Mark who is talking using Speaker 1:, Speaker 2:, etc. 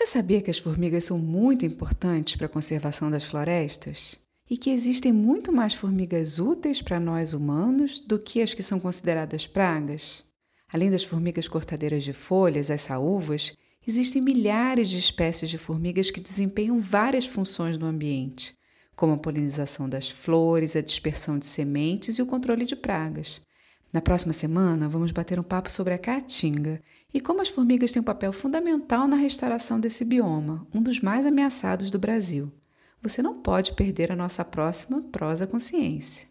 Speaker 1: Você sabia que as formigas são muito importantes para a conservação das florestas? E que existem muito mais formigas úteis para nós humanos do que as que são consideradas pragas? Além das formigas cortadeiras de folhas, as saúvas, existem milhares de espécies de formigas que desempenham várias funções no ambiente, como a polinização das flores, a dispersão de sementes e o controle de pragas. Na próxima semana, vamos bater um papo sobre a caatinga e como as formigas têm um papel fundamental na restauração desse bioma, um dos mais ameaçados do Brasil. Você não pode perder a nossa próxima Prosa Consciência.